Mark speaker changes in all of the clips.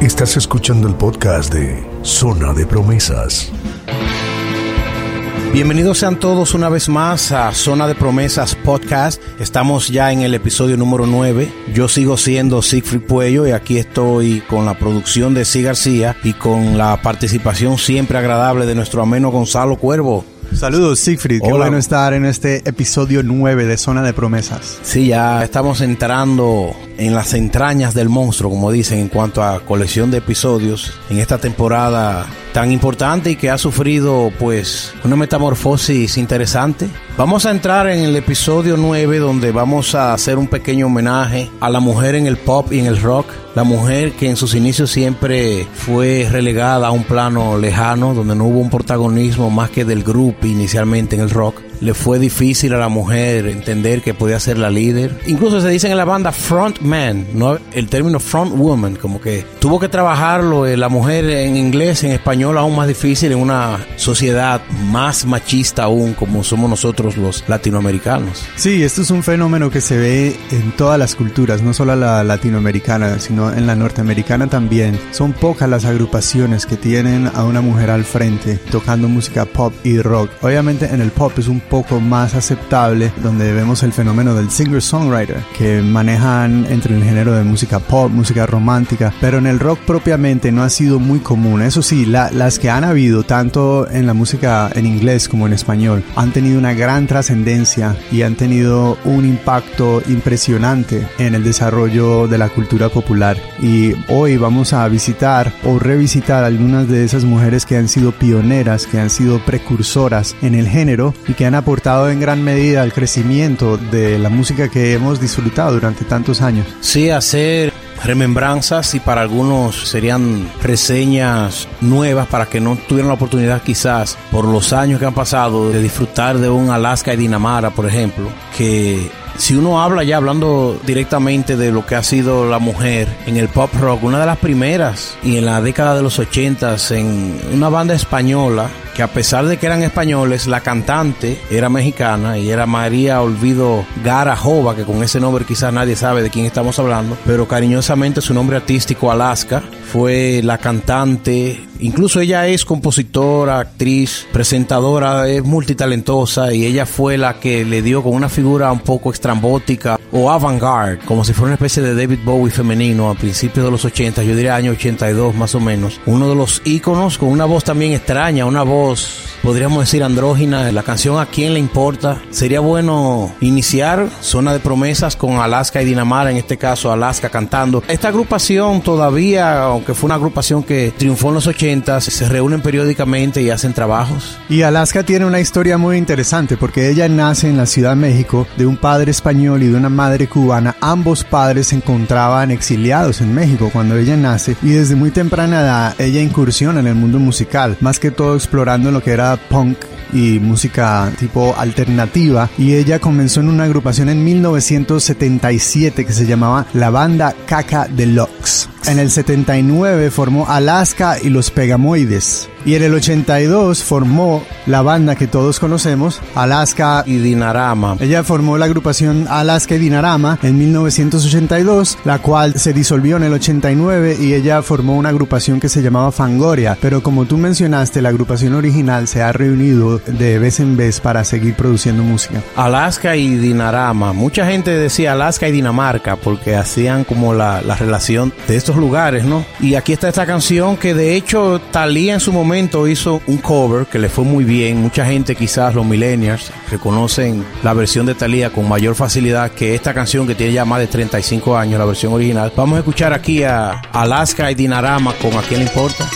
Speaker 1: Estás escuchando el podcast de Zona de Promesas.
Speaker 2: Bienvenidos sean todos una vez más a Zona de Promesas Podcast. Estamos ya en el episodio número 9. Yo sigo siendo Siegfried Puello y aquí estoy con la producción de Si García y con la participación siempre agradable de nuestro ameno Gonzalo Cuervo.
Speaker 3: Saludos, Siegfried. Qué bueno estar en este episodio 9 de Zona de Promesas.
Speaker 2: Sí, ya estamos entrando en las entrañas del monstruo, como dicen, en cuanto a colección de episodios en esta temporada tan importante y que ha sufrido pues una metamorfosis interesante. Vamos a entrar en el episodio 9 donde vamos a hacer un pequeño homenaje a la mujer en el pop y en el rock, la mujer que en sus inicios siempre fue relegada a un plano lejano donde no hubo un protagonismo más que del grupo inicialmente en el rock le fue difícil a la mujer entender que podía ser la líder. Incluso se dice en la banda frontman, no el término front woman, como que tuvo que trabajarlo eh, la mujer en inglés, en español aún más difícil en una sociedad más machista aún como somos nosotros los latinoamericanos.
Speaker 3: Sí, esto es un fenómeno que se ve en todas las culturas, no solo la latinoamericana, sino en la norteamericana también. Son pocas las agrupaciones que tienen a una mujer al frente tocando música pop y rock. Obviamente en el pop es un poco más aceptable, donde vemos el fenómeno del singer-songwriter, que manejan entre el género de música pop, música romántica, pero en el rock propiamente no ha sido muy común. Eso sí, las que han habido, tanto en la música en inglés como en español, han tenido una gran trascendencia y han tenido un impacto impresionante en el desarrollo de la cultura popular. Y hoy vamos a visitar o revisitar algunas de esas mujeres que han sido pioneras, que han sido precursoras en el género y que han aportado en gran medida al crecimiento de la música que hemos disfrutado durante tantos años.
Speaker 2: Sí, hacer remembranzas y para algunos serían reseñas nuevas para que no tuvieran la oportunidad quizás por los años que han pasado de disfrutar de un Alaska y Dinamara, por ejemplo, que si uno habla ya hablando directamente de lo que ha sido la mujer en el pop rock, una de las primeras y en la década de los ochentas en una banda española que a pesar de que eran españoles, la cantante era mexicana y era María Olvido Garajova, que con ese nombre quizás nadie sabe de quién estamos hablando, pero cariñosamente su nombre artístico Alaska fue la cantante, incluso ella es compositora, actriz, presentadora, es multitalentosa y ella fue la que le dio con una figura un poco estrambótica o avant-garde, como si fuera una especie de David Bowie femenino a principios de los 80, yo diría año 82 más o menos, uno de los íconos con una voz también extraña, una voz podríamos decir andrógina, la canción A quién le importa. Sería bueno iniciar Zona de Promesas con Alaska y Dinamara, en este caso Alaska cantando. Esta agrupación todavía, aunque fue una agrupación que triunfó en los 80, se reúnen periódicamente y hacen trabajos.
Speaker 3: Y Alaska tiene una historia muy interesante porque ella nace en la Ciudad de México de un padre español y de una madre cubana. Ambos padres se encontraban exiliados en México cuando ella nace y desde muy temprana edad ella incursiona en el mundo musical, más que todo explorando lo que era punk y música tipo alternativa y ella comenzó en una agrupación en 1977 que se llamaba la banda Caca En el 79 formó Alaska y los Pegamoides. Y en el 82 formó la banda que todos conocemos, Alaska
Speaker 2: y Dinarama.
Speaker 3: Ella formó la agrupación Alaska y Dinarama en 1982, la cual se disolvió en el 89 y ella formó una agrupación que se llamaba Fangoria. Pero como tú mencionaste, la agrupación original se ha reunido de vez en vez para seguir produciendo música.
Speaker 2: Alaska y Dinarama. Mucha gente decía Alaska y Dinamarca porque hacían como la, la relación de estos lugares, ¿no? Y aquí está esta canción que de hecho Talía en su momento hizo un cover que le fue muy bien. Mucha gente, quizás los millennials, reconocen la versión de Talía con mayor facilidad que esta canción que tiene ya más de 35 años, la versión original. Vamos a escuchar aquí a Alaska y Dinarama con A quién le importa.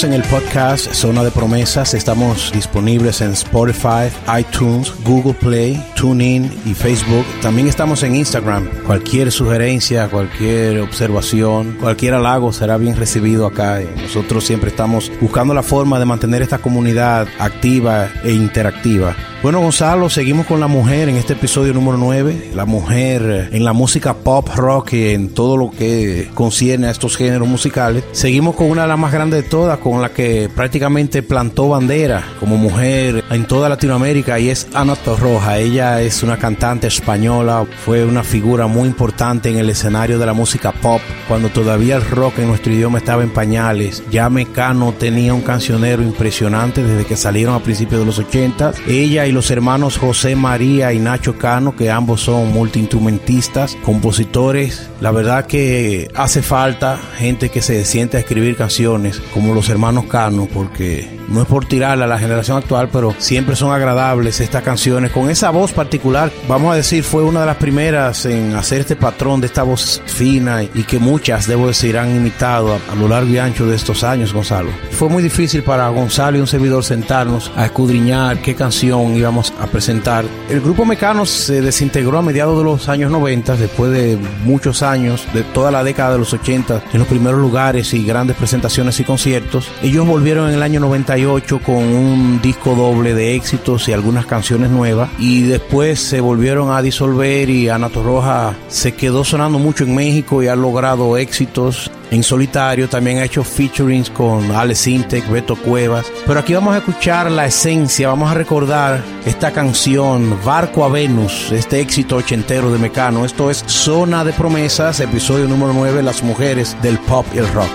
Speaker 2: Seguimos en el podcast Zona de Promesas. Estamos disponibles en Spotify, iTunes, Google Play, TuneIn y Facebook. También estamos en Instagram. Cualquier sugerencia, cualquier observación, cualquier halago será bien recibido acá. Nosotros siempre estamos buscando la forma de mantener esta comunidad activa e interactiva. Bueno, Gonzalo, seguimos con la mujer en este episodio número 9. La mujer en la música pop, rock y en todo lo que concierne a estos géneros musicales. Seguimos con una de las más grandes de todas, con la que prácticamente plantó bandera como mujer en toda Latinoamérica y es Ana Torroja. Ella es una cantante española, fue una figura muy importante en el escenario de la música pop cuando todavía el rock en nuestro idioma estaba en pañales. Ya Mecano tenía un cancionero impresionante desde que salieron a principios de los 80. Ella y los hermanos José María y Nacho Cano, que ambos son multiinstrumentistas, compositores. La verdad que hace falta gente que se siente a escribir canciones como los hermanos Cano, porque no es por tirarla a la generación actual, pero siempre son agradables estas canciones. Con esa voz particular, vamos a decir, fue una de las primeras en hacer este patrón de esta voz fina y que muchas, debo decir, han imitado a, a lo largo y ancho de estos años, Gonzalo. Fue muy difícil para Gonzalo y un servidor sentarnos a escudriñar qué canción íbamos a presentar. El grupo Mecano se desintegró a mediados de los años 90, después de muchos años, de toda la década de los 80, en los primeros lugares y grandes presentaciones y conciertos. Ellos volvieron en el año 91 con un disco doble de éxitos y algunas canciones nuevas y después se volvieron a disolver y Ana Torroja se quedó sonando mucho en México y ha logrado éxitos en solitario, también ha hecho featurings con Alex Intec, Beto Cuevas. Pero aquí vamos a escuchar la esencia, vamos a recordar esta canción, Barco a Venus, este éxito ochentero de Mecano. Esto es Zona de Promesas, episodio número 9, Las mujeres del pop y el rock.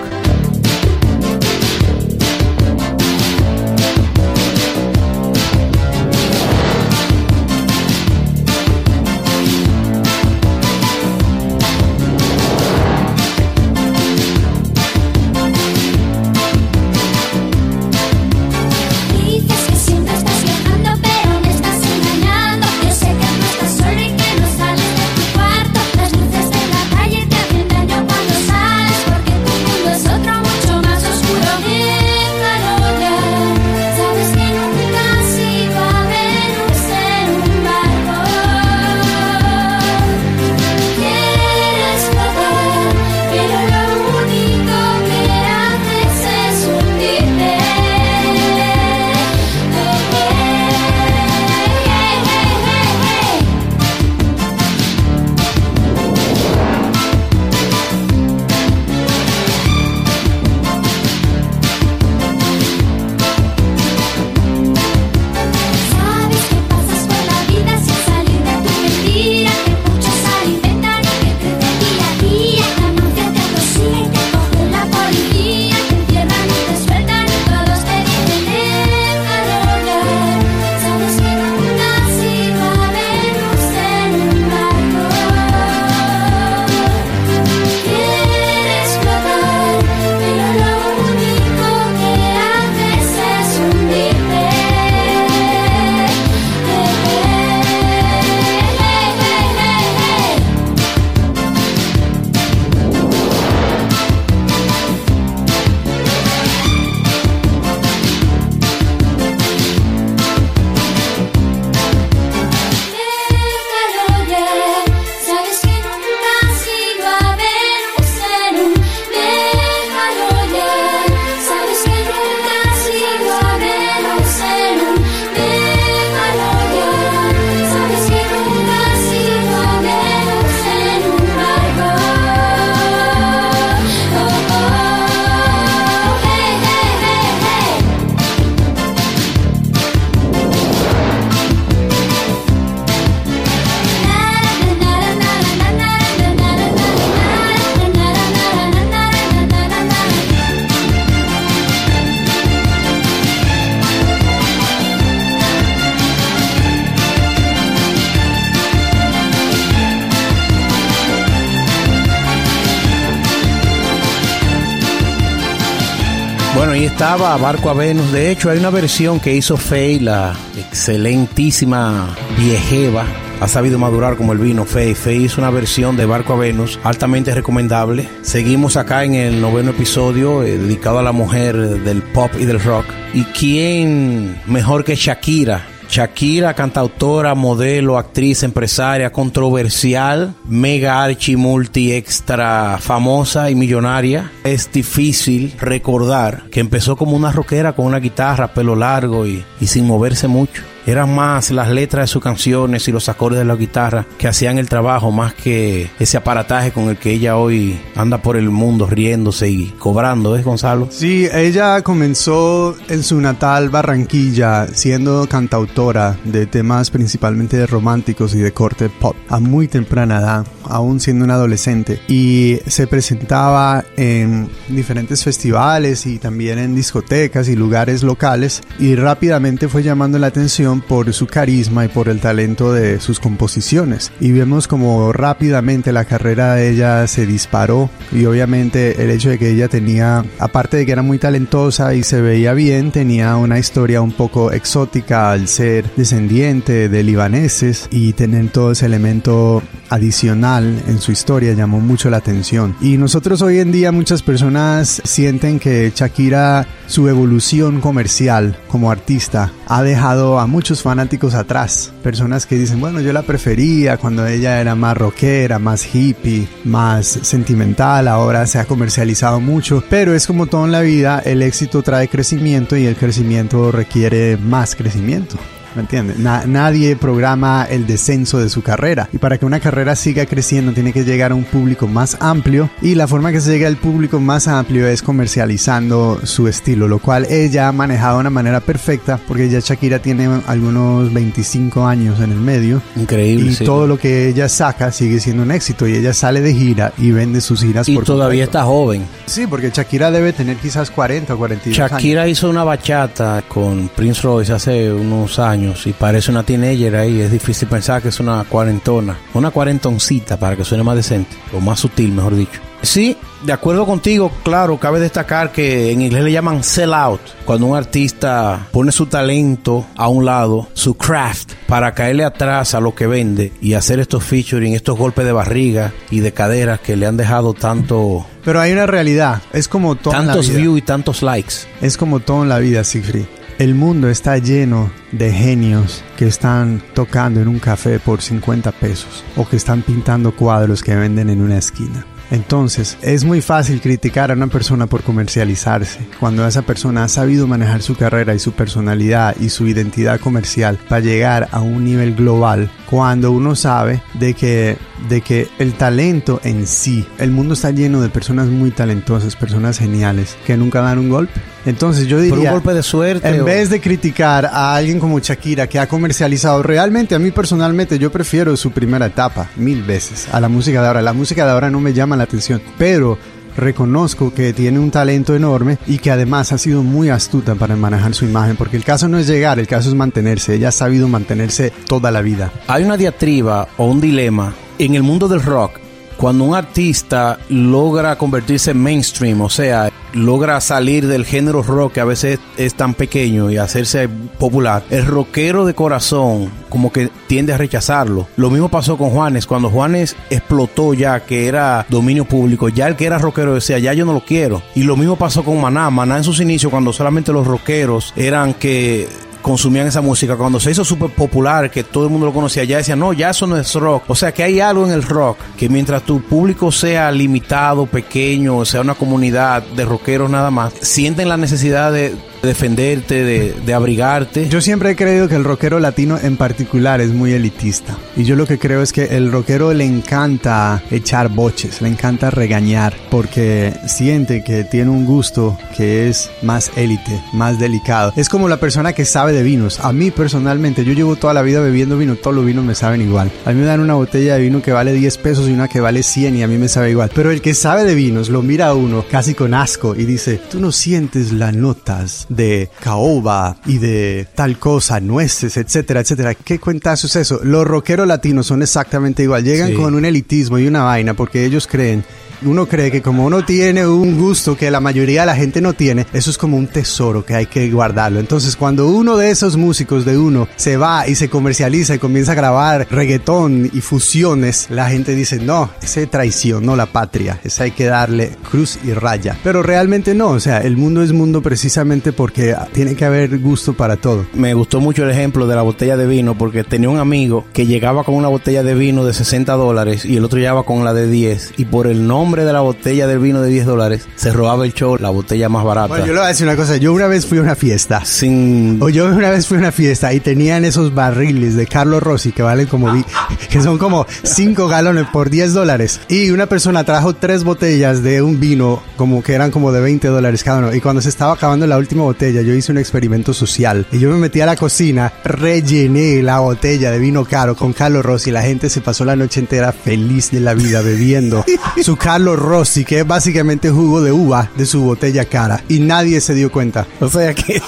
Speaker 2: Estaba Barco a Venus. De hecho, hay una versión que hizo Faye, la excelentísima viejeva ha sabido madurar como el vino Faye. Faye hizo una versión de Barco a Venus altamente recomendable. Seguimos acá en el noveno episodio eh, dedicado a la mujer del pop y del rock. ¿Y quién mejor que Shakira? Shakira, cantautora, modelo, actriz, empresaria, controversial, mega archi multi extra famosa y millonaria. Es difícil recordar que empezó como una rockera con una guitarra, pelo largo y, y sin moverse mucho eran más las letras de sus canciones y los acordes de la guitarra que hacían el trabajo más que ese aparataje con el que ella hoy anda por el mundo riéndose y cobrando, ¿es Gonzalo?
Speaker 3: Sí, ella comenzó en su natal Barranquilla siendo cantautora de temas principalmente de románticos y de corte pop a muy temprana edad, aún siendo una adolescente y se presentaba en diferentes festivales y también en discotecas y lugares locales y rápidamente fue llamando la atención por su carisma y por el talento de sus composiciones. Y vemos como rápidamente la carrera de ella se disparó y obviamente el hecho de que ella tenía, aparte de que era muy talentosa y se veía bien, tenía una historia un poco exótica al ser descendiente de libaneses y tener todo ese elemento adicional en su historia llamó mucho la atención. Y nosotros hoy en día muchas personas sienten que Shakira, su evolución comercial como artista, ha dejado a muchos fanáticos atrás. Personas que dicen, bueno, yo la prefería cuando ella era más rockera, más hippie, más sentimental, ahora se ha comercializado mucho. Pero es como todo en la vida, el éxito trae crecimiento y el crecimiento requiere más crecimiento. ¿Me entiendes? nadie programa el descenso de su carrera. Y para que una carrera siga creciendo tiene que llegar a un público más amplio. Y la forma que se llega al público más amplio es comercializando su estilo, lo cual ella ha manejado de una manera perfecta porque ya Shakira tiene algunos 25 años en el medio.
Speaker 2: Increíble.
Speaker 3: Y todo lo que ella saca sigue siendo un éxito. Y ella sale de gira y vende sus giras.
Speaker 2: Y todavía está joven.
Speaker 3: Sí, porque Shakira debe tener quizás 40 o 42
Speaker 2: Shakira hizo una bachata con Prince Royce hace unos años y parece una teenager ahí. Es difícil pensar que es una cuarentona. Una cuarentoncita para que suene más decente. O más sutil, mejor dicho. Sí, de acuerdo contigo, claro, cabe destacar que en inglés le llaman sell out, cuando un artista pone su talento a un lado, su craft, para caerle atrás a lo que vende y hacer estos featuring, estos golpes de barriga y de caderas que le han dejado tanto...
Speaker 3: Pero hay una realidad, es como todo
Speaker 2: Tantos views y tantos likes.
Speaker 3: Es como todo en la vida, Siegfried. El mundo está lleno de genios que están tocando en un café por 50 pesos o que están pintando cuadros que venden en una esquina. Entonces, es muy fácil criticar a una persona por comercializarse, cuando esa persona ha sabido manejar su carrera y su personalidad y su identidad comercial para llegar a un nivel global, cuando uno sabe de que, de que el talento en sí, el mundo está lleno de personas muy talentosas, personas geniales, que nunca dan un golpe. Entonces yo diría,
Speaker 2: un golpe de suerte.
Speaker 3: En vez de criticar a alguien como Shakira que ha comercializado, realmente a mí personalmente yo prefiero su primera etapa mil veces a la música de ahora. La música de ahora no me llama la atención, pero reconozco que tiene un talento enorme y que además ha sido muy astuta para manejar su imagen, porque el caso no es llegar, el caso es mantenerse. Ella ha sabido mantenerse toda la vida.
Speaker 2: Hay una diatriba o un dilema en el mundo del rock cuando un artista logra convertirse en mainstream, o sea, logra salir del género rock que a veces es tan pequeño y hacerse popular, el rockero de corazón como que tiende a rechazarlo. Lo mismo pasó con Juanes, cuando Juanes explotó ya que era dominio público, ya el que era rockero decía, ya yo no lo quiero. Y lo mismo pasó con Maná, Maná en sus inicios cuando solamente los rockeros eran que consumían esa música. Cuando se hizo súper popular, que todo el mundo lo conocía, ya decían, no, ya eso no es rock. O sea que hay algo en el rock que mientras tu público sea limitado, pequeño, sea una comunidad de rockeros nada más, sienten la necesidad de defenderte, de, abrigarte.
Speaker 3: Yo siempre he creído que el rockero latino en particular es muy elitista. Y yo lo que creo es que el rockero le encanta echar boches, le encanta regañar, porque siente que tiene un gusto que es más élite, más delicado. Es como la persona que sabe de vinos. A mí personalmente, yo llevo toda la vida bebiendo vino, todos los vinos me saben igual. A mí me dan una botella de vino que vale 10 pesos y una que vale 100 y a mí me sabe igual. Pero el que sabe de vinos lo mira a uno casi con asco y dice, tú no sientes las notas de caoba y de tal cosa, nueces, etcétera, etcétera. ¿Qué cuentazo es eso? Los rockeros latinos son exactamente igual. Llegan con un elitismo y una vaina porque ellos creen uno cree que como uno tiene un gusto que la mayoría de la gente no tiene, eso es como un tesoro que hay que guardarlo. Entonces, cuando uno de esos músicos de uno se va y se comercializa y comienza a grabar reggaetón y fusiones, la gente dice, no, ese traición, no la patria, esa hay que darle cruz y raya. Pero realmente no, o sea, el mundo es mundo precisamente porque tiene que haber gusto para todo.
Speaker 2: Me gustó mucho el ejemplo de la botella de vino porque tenía un amigo que llegaba con una botella de vino de 60 dólares y el otro llegaba con la de 10 y por el nombre de la botella del vino de 10 dólares se robaba el show la botella más barata.
Speaker 3: Bueno, yo le voy a decir una cosa, yo una vez fui a una fiesta.
Speaker 2: Sin...
Speaker 3: O yo una vez fui a una fiesta y tenían esos barriles de Carlos Rossi que valen como, que son como 5 galones por 10 dólares. Y una persona trajo tres botellas de un vino como que eran como de 20 dólares cada uno. Y cuando se estaba acabando la última botella, yo hice un experimento social. Y yo me metí a la cocina, rellené la botella de vino caro con Carlos Rossi. La gente se pasó la noche entera feliz de la vida bebiendo su Carlos Rossi, que es básicamente jugo de uva de su botella cara. Y nadie se dio cuenta.
Speaker 2: O sea que...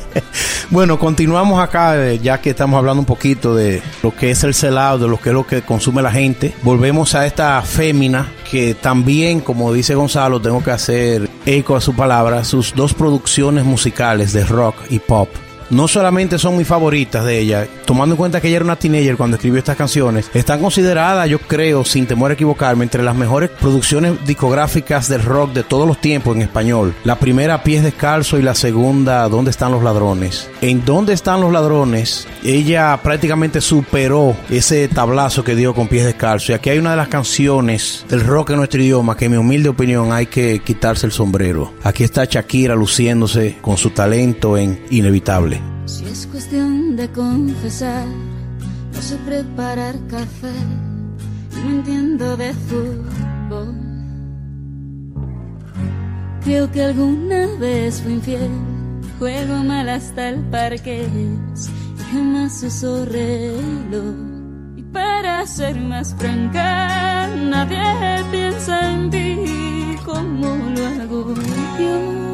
Speaker 2: bueno, continuamos acá, eh, ya que estamos hablando un poquito de lo que es el celado, de lo que es lo que consume la gente. Volvemos a esta fémina que también, como dice Gonzalo, tengo que hacer eco a su palabra, sus dos producciones musicales de rock y pop no solamente son mis favoritas de ella, tomando en cuenta que ella era una teenager cuando escribió estas canciones, están consideradas, yo creo, sin temor a equivocarme, entre las mejores producciones discográficas del rock de todos los tiempos en español. La primera, Pies Descalzo, y la segunda, ¿Dónde están los ladrones? En ¿Dónde están los ladrones? Ella prácticamente superó ese tablazo que dio con Pies Descalzo. Y aquí hay una de las canciones del rock en nuestro idioma que, en mi humilde opinión, hay que quitarse el sombrero. Aquí está Shakira luciéndose con su talento en Inevitable.
Speaker 4: Si es cuestión de confesar, no sé preparar café, no entiendo de fútbol. Creo que alguna vez fui infiel, juego mal hasta el parque, y jamás uso reloj. Y para ser más franca, nadie piensa en ti como lo hago yo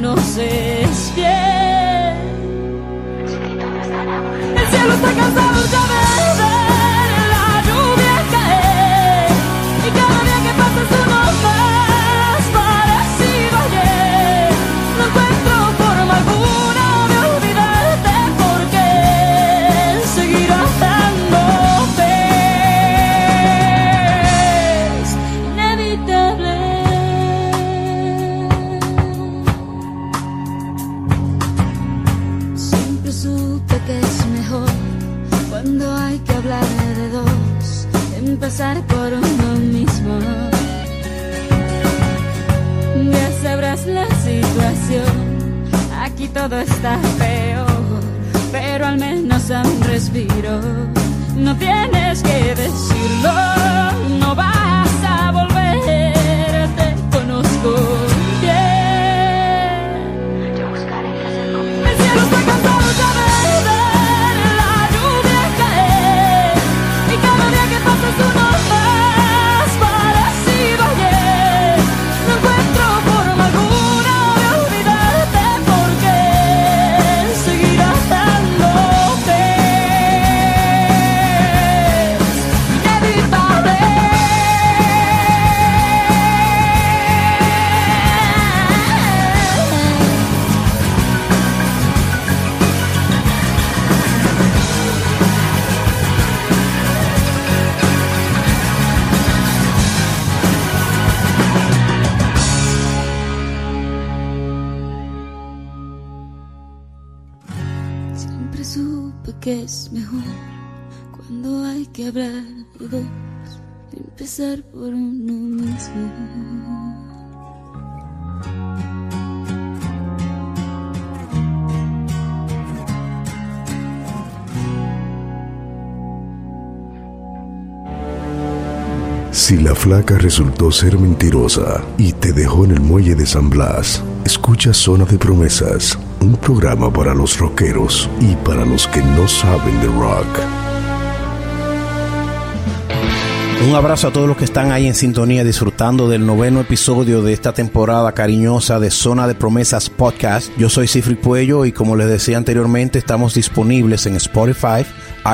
Speaker 4: conoces bien. El cielo está cansado ya de empezar por uno mismo. Ya sabrás la situación, aquí todo está peor, pero al menos a un respiro. No tienes que decirlo, no vas a volver, te conozco es mejor cuando hay que hablar de dos, empezar por uno mismo.
Speaker 1: Si la flaca resultó ser mentirosa y te dejó en el muelle de San Blas, escucha Zona de Promesas, un programa para los rockeros y para los que no saben de rock.
Speaker 2: Un abrazo a todos los que están ahí en sintonía disfrutando del noveno episodio de esta temporada cariñosa de Zona de Promesas Podcast. Yo soy Cifri Puello y como les decía anteriormente estamos disponibles en Spotify,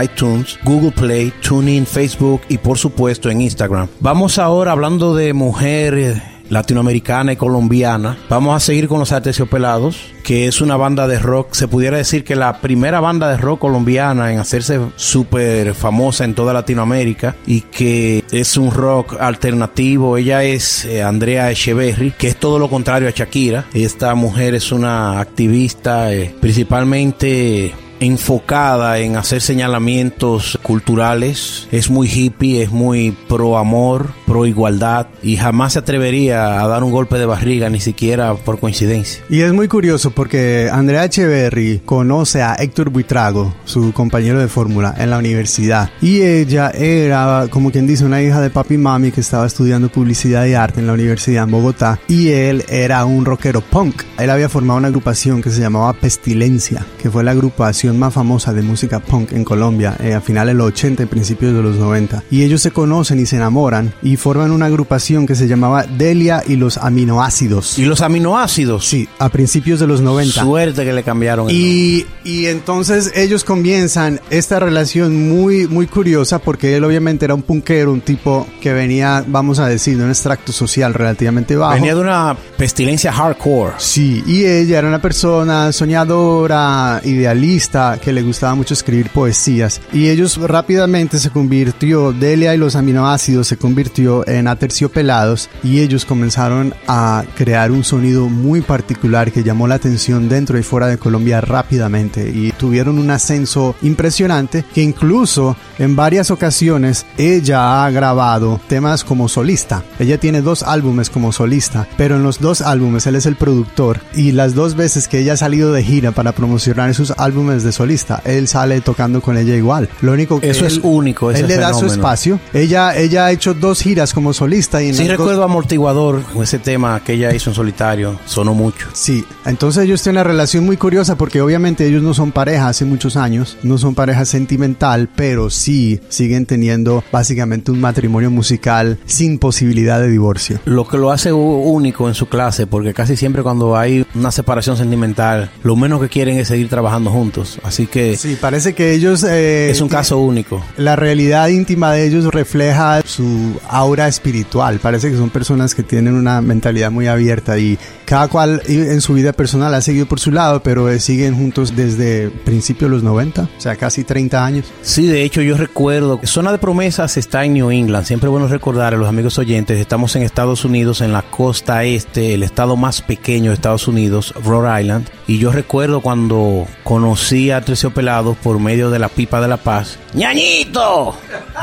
Speaker 2: iTunes, Google Play, TuneIn, Facebook y por supuesto en Instagram. Vamos ahora hablando de mujer latinoamericana y colombiana. Vamos a seguir con los Artesiopelados, que es una banda de rock, se pudiera decir que la primera banda de rock colombiana en hacerse súper famosa en toda Latinoamérica y que es un rock alternativo. Ella es eh, Andrea Echeverry, que es todo lo contrario a Shakira. Esta mujer es una activista eh, principalmente enfocada en hacer señalamientos culturales, es muy hippie, es muy pro amor, pro igualdad y jamás se atrevería a dar un golpe de barriga ni siquiera por coincidencia.
Speaker 3: Y es muy curioso porque Andrea Echeverry conoce a Héctor Buitrago, su compañero de fórmula, en la universidad. Y ella era, como quien dice, una hija de papi y mami que estaba estudiando publicidad y arte en la universidad en Bogotá. Y él era un rockero punk. Él había formado una agrupación que se llamaba Pestilencia, que fue la agrupación más famosa de música punk en Colombia eh, a finales de los 80 y principios de los 90. Y ellos se conocen y se enamoran forman una agrupación que se llamaba Delia y los aminoácidos.
Speaker 2: Y los aminoácidos.
Speaker 3: Sí, a principios de los 90.
Speaker 2: Suerte que le cambiaron. el.
Speaker 3: Y, y entonces ellos comienzan esta relación muy, muy curiosa porque él obviamente era un punkero, un tipo que venía, vamos a decir, de un extracto social relativamente bajo.
Speaker 2: Venía de una pestilencia hardcore.
Speaker 3: Sí, y ella era una persona soñadora, idealista, que le gustaba mucho escribir poesías. Y ellos rápidamente se convirtió, Delia y los aminoácidos se convirtió en aterciopelados y ellos comenzaron a crear un sonido muy particular que llamó la atención dentro y fuera de Colombia rápidamente y tuvieron un ascenso impresionante que incluso en varias ocasiones ella ha grabado temas como solista. Ella tiene dos álbumes como solista, pero en los dos álbumes él es el productor y las dos veces que ella ha salido de gira para promocionar sus álbumes de solista, él sale tocando con ella igual. Lo único que
Speaker 2: Eso es único, ese
Speaker 3: Él le da su espacio. Ella ella ha hecho dos giras como solista y en
Speaker 2: Sí recuerdo Amortiguador, ese tema que ella hizo en solitario, sonó mucho.
Speaker 3: Sí, entonces ellos tienen una relación muy curiosa porque obviamente ellos no son pareja hace muchos años, no son pareja sentimental, pero sí siguen teniendo básicamente un matrimonio musical sin posibilidad de divorcio.
Speaker 2: Lo que lo hace único en su clase, porque casi siempre cuando hay una separación sentimental, lo menos que quieren es seguir trabajando juntos. Así que
Speaker 3: Sí, parece que ellos... eh,
Speaker 2: es un caso único.
Speaker 3: La realidad íntima de ellos refleja su aura espiritual. Parece que son personas que tienen una mentalidad muy abierta y cada cual en su vida personal ha seguido por su lado, pero eh, siguen juntos desde principios de los 90, o sea, casi 30 años.
Speaker 2: Sí, de hecho yo recuerdo que Zona de Promesas está en New England. Siempre bueno recordar a los amigos oyentes, estamos en Estados Unidos, en la costa este, el estado más pequeño de Estados Unidos, Rhode Island. Y yo recuerdo cuando conocí a Pelados por medio de la pipa de la paz. ¡Ñañito!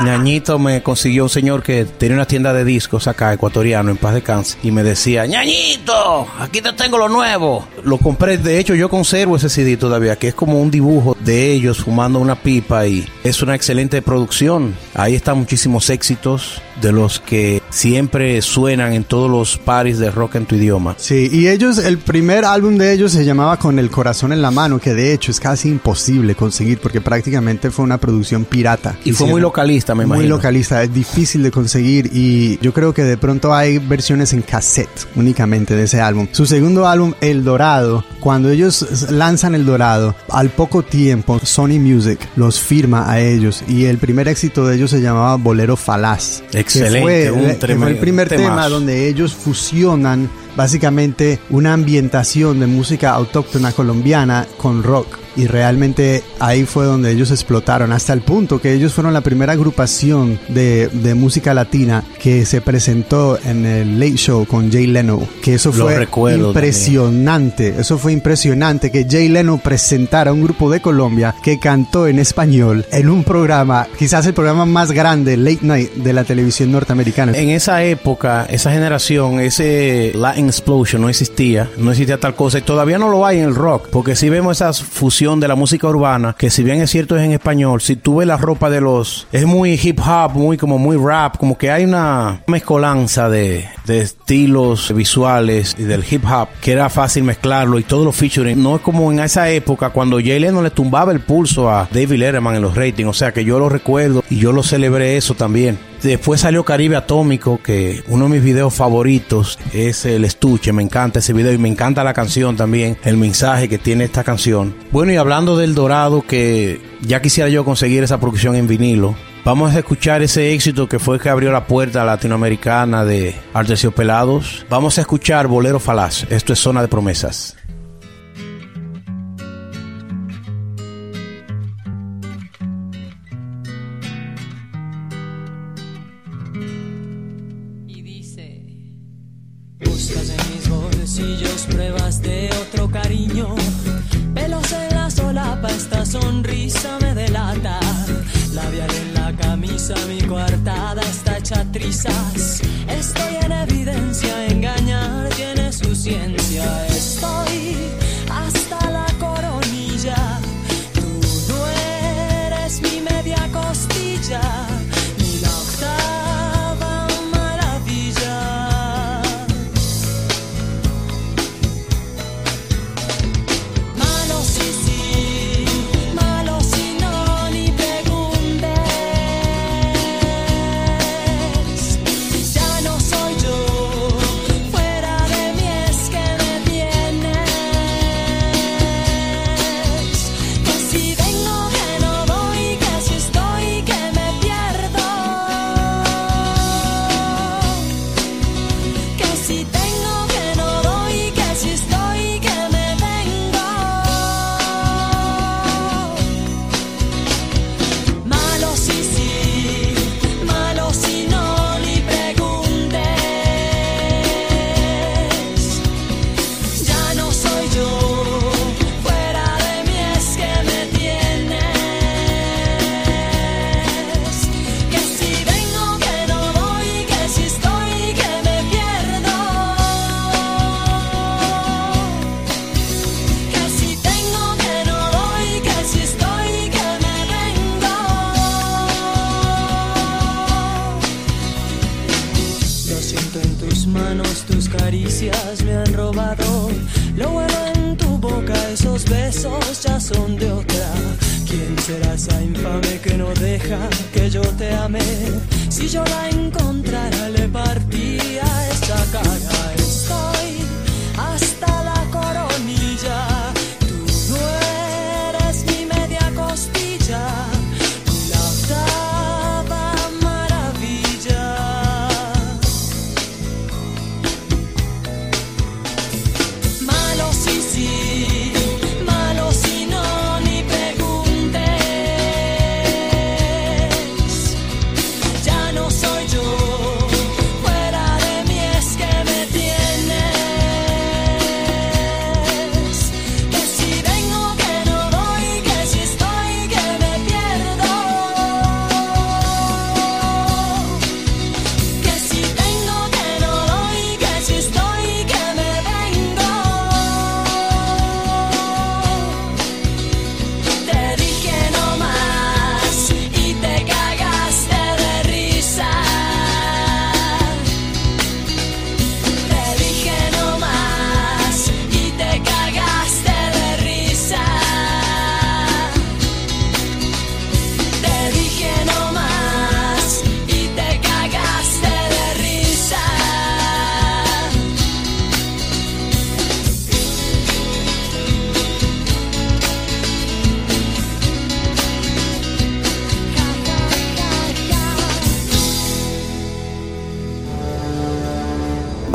Speaker 2: Ñañito me consiguió un señor que tenía una tienda de discos acá, ecuatoriano, en paz de cáncer. Y me decía, ¡Ñañito! Aquí te tengo lo nuevo. Lo compré, de hecho yo conservo ese CD todavía, que es como un dibujo de ellos fumando una pipa y es una excelente producción. Ahí están muchísimos éxitos de los que siempre suenan en todos los paris de rock en tu idioma.
Speaker 3: Sí, y ellos, el primer álbum de ellos se llamaba Con el corazón en la mano, que de hecho es casi imposible conseguir porque prácticamente fue una producción pirata.
Speaker 2: Y fue muy localista, me
Speaker 3: Muy
Speaker 2: imagino.
Speaker 3: localista, es difícil de conseguir y yo creo que de pronto hay versiones en cassette únicamente de ese álbum. Su segundo álbum, El Dorado, cuando ellos lanzan El Dorado, al poco tiempo Sony Music los firma a ellos y el primer éxito de ellos se llamaba Bolero Falaz. que
Speaker 2: Excelente,
Speaker 3: fue,
Speaker 2: un
Speaker 3: que fue el primer tema donde ellos fusionan básicamente una ambientación de música autóctona colombiana con rock. Y realmente ahí fue donde ellos explotaron, hasta el punto que ellos fueron la primera agrupación de, de música latina que se presentó en el Late Show con Jay Leno. Que eso
Speaker 2: Lo
Speaker 3: fue impresionante, eso fue impresionante que Jay Leno presentara a un grupo de Colombia que cantó en español en un programa, quizás el programa más grande, Late Night, de la televisión norteamericana.
Speaker 2: En esa época, esa generación, ese Latin Explosion no existía, no existía tal cosa y todavía no lo hay en el rock, porque si vemos esa fusión de la música urbana, que si bien es cierto es en español, si tú ves la ropa de los, es muy hip hop, muy como muy rap, como que hay una mezcolanza de, de estilos visuales y del hip hop que era fácil mezclarlo y todos los featuring, no es como en esa época cuando Jay Leno le tumbaba el pulso a David Letterman en los ratings, o sea que yo lo recuerdo y yo lo celebré eso también. Después salió Caribe Atómico, que uno de mis videos favoritos es el estuche. Me encanta ese video y me encanta la canción también, el mensaje que tiene esta canción. Bueno, y hablando del Dorado, que ya quisiera yo conseguir esa producción en vinilo. Vamos a escuchar ese éxito que fue que abrió la puerta latinoamericana de Pelados. Vamos a escuchar Bolero Falaz. Esto es Zona de Promesas.
Speaker 4: side. Tus manos, tus caricias me han robado. Lo bueno en tu boca, esos besos ya son de otra. ¿Quién será esa infame que no deja que yo te ame? Si yo la encontrara, le partía esa cara.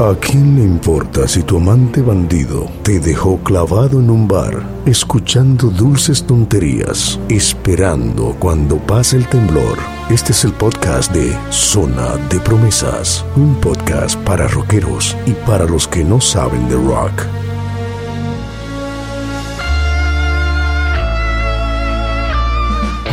Speaker 1: ¿A quién le importa si tu amante bandido te dejó clavado en un bar, escuchando dulces tonterías, esperando cuando pase el temblor? Este es el podcast de Zona de Promesas, un podcast para rockeros y para los que no saben de rock.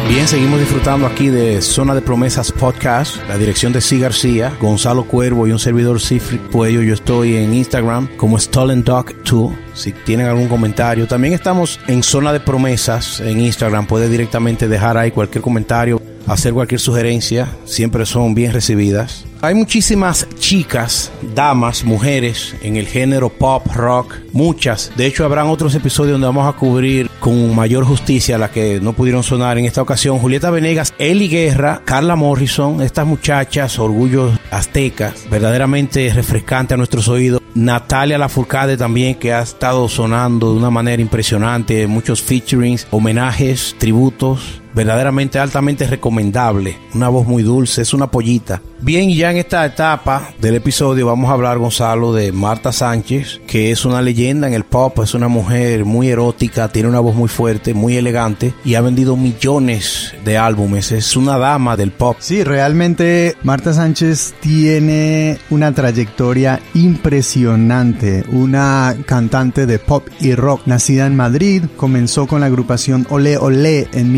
Speaker 2: Bien, seguimos disfrutando aquí de Zona de Promesas Podcast, la dirección de C. García, Gonzalo Cuervo y un servidor Cifri Puello. Yo estoy en Instagram como Stolen Dog 2. Si tienen algún comentario, también estamos en Zona de Promesas en Instagram. Puede directamente dejar ahí cualquier comentario, hacer cualquier sugerencia. Siempre son bien recibidas. Hay muchísimas chicas, damas, mujeres en el género pop, rock, muchas. De hecho, habrán otros episodios donde vamos a cubrir con mayor justicia las que no pudieron sonar en esta ocasión. Julieta Venegas, Eli Guerra, Carla Morrison, estas muchachas, orgullos aztecas, verdaderamente refrescante a nuestros oídos. Natalia Lafourcade también, que ha estado sonando de una manera impresionante, muchos featurings, homenajes, tributos, verdaderamente altamente recomendable. Una voz muy dulce, es una pollita. Bien, ya en esta etapa del episodio vamos a hablar, Gonzalo, de Marta Sánchez, que es una leyenda en el pop, es una mujer muy erótica, tiene una voz muy fuerte, muy elegante y ha vendido millones de álbumes. Es una dama del pop.
Speaker 3: Sí, realmente Marta Sánchez tiene una trayectoria impresionante, una cantante de pop y rock nacida en Madrid, comenzó con la agrupación Olé Olé en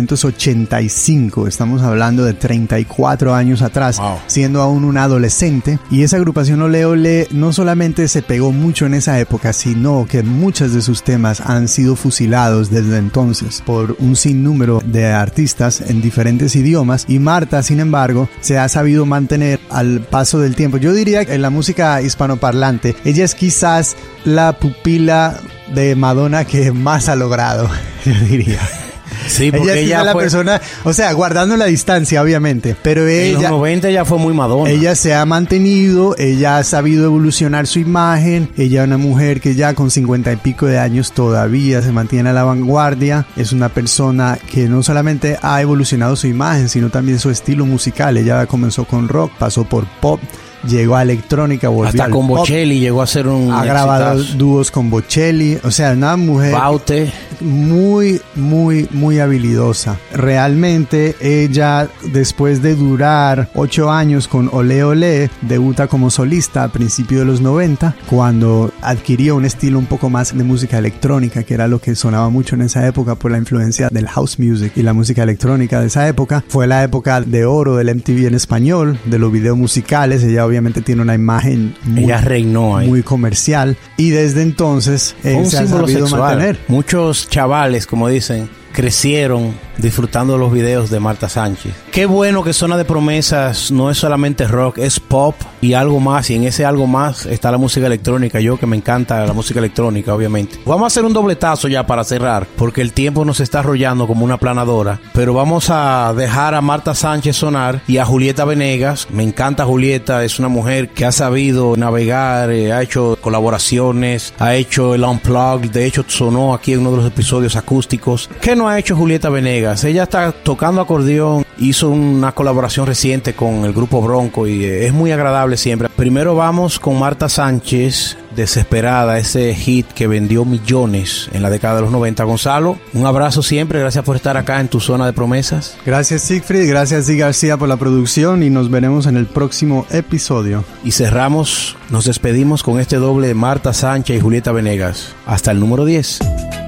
Speaker 3: 1985, estamos hablando de 34 años atrás,
Speaker 2: Wow.
Speaker 3: siendo aún una adolescente, y esa agrupación Olé Olé no solamente se pegó mucho en esa época, sino que muchos de sus temas han sido fusilados desde entonces por un sinnúmero de artistas en diferentes idiomas y Marta, sin embargo, se ha sabido mantener al paso del tiempo. Yo diría que en la música hispanoparlante, ella es quizás la pupila de Madonna que más ha logrado, yo diría.
Speaker 2: Sí,
Speaker 3: Ella
Speaker 2: porque
Speaker 3: es
Speaker 2: ella,
Speaker 3: quizás la persona, o sea, guardando la distancia, obviamente, pero
Speaker 2: en los
Speaker 3: ella...
Speaker 2: 90 ella fue muy Madonna.
Speaker 3: Ella se ha mantenido, ella ha sabido evolucionar su imagen, ella es una mujer que ya con cincuenta y pico de años todavía se mantiene a la vanguardia, es una persona que no solamente ha evolucionado su imagen, sino también su estilo musical, ella comenzó con rock, pasó por pop, llegó a electrónica, volvió
Speaker 2: Hasta
Speaker 3: al
Speaker 2: con
Speaker 3: pop,
Speaker 2: Bocelli llegó a ser un
Speaker 3: ha grabado dúos con Bocelli, o sea, una mujer
Speaker 2: Baute.
Speaker 3: Muy, muy, muy habilidosa. Realmente ella, después de durar ocho años con Ole Ole, debuta como solista a principios de los 90, cuando adquirió un estilo un poco más de música electrónica, que era lo que sonaba mucho en esa época por la influencia del house music y la música electrónica de esa época. Fue la época de oro del MTV en español, de los videos musicales. Ella obviamente tiene una imagen muy,
Speaker 2: Ella reinó
Speaker 3: muy comercial y desde entonces eh,
Speaker 2: un
Speaker 3: se ha sabido
Speaker 2: sexual.
Speaker 3: mantener.
Speaker 2: Muchos chavales, como dicen, crecieron disfrutando los videos de Marta Sánchez. Qué bueno que Zona de Promesas no es solamente rock, es pop y algo más. Y en ese algo más está la música electrónica. Yo que me encanta la música electrónica, obviamente. Vamos a hacer un dobletazo ya para cerrar, porque el tiempo nos está arrollando como una planadora. Pero vamos a dejar a Marta Sánchez sonar y a Julieta Venegas. Me encanta Julieta, es una mujer que ha sabido navegar, eh, ha hecho colaboraciones, ha hecho el Unplugged. De hecho, sonó aquí en uno de los episodios acústicos. ¿Qué no ha hecho Julieta Venegas? Ella está tocando acordeón, hizo una colaboración reciente con el grupo Bronco y eh, es muy agradable siempre. Primero vamos con Marta Sánchez, Desesperada, ese hit que vendió millones en la década de los 90. Gonzalo, un abrazo siempre, gracias por estar acá en tu zona de promesas.
Speaker 3: Gracias Siegfried, gracias Di García por la producción y nos veremos en el próximo episodio.
Speaker 2: Y cerramos, nos despedimos con este doble de Marta Sánchez y Julieta Venegas. Hasta el número 10.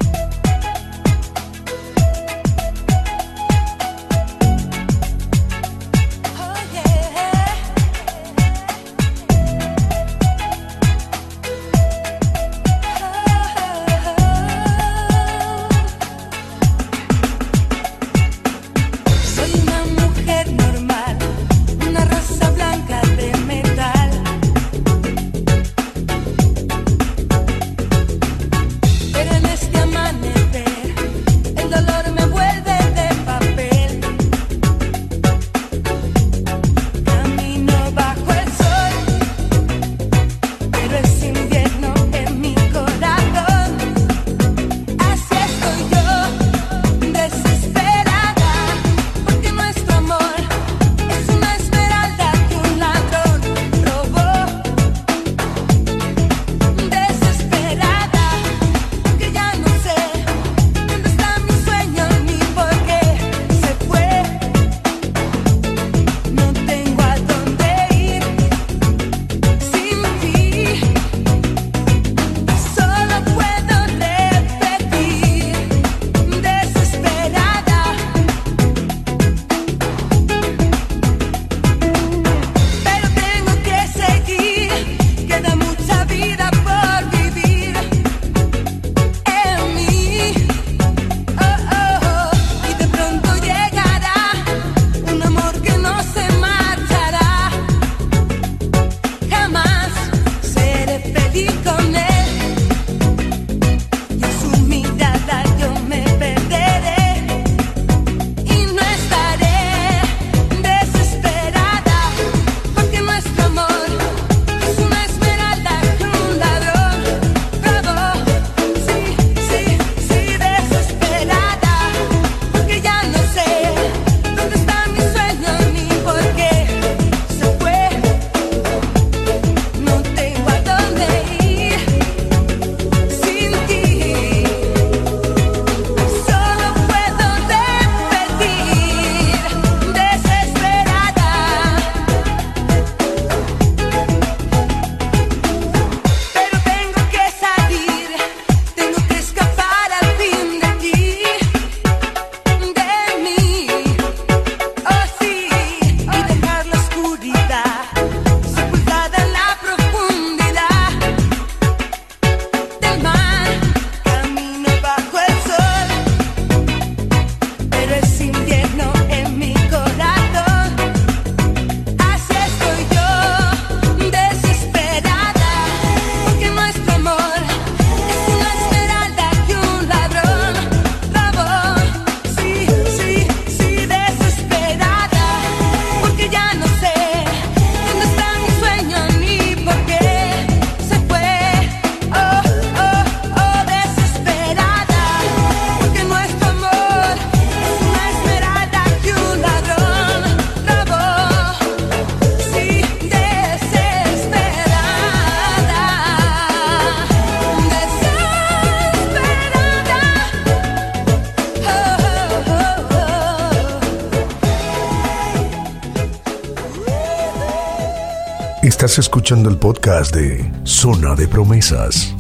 Speaker 1: Escuchando el podcast de Zona de Promesas.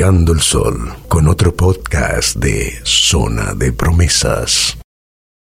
Speaker 1: El Sol con otro podcast de Zona de Promesas.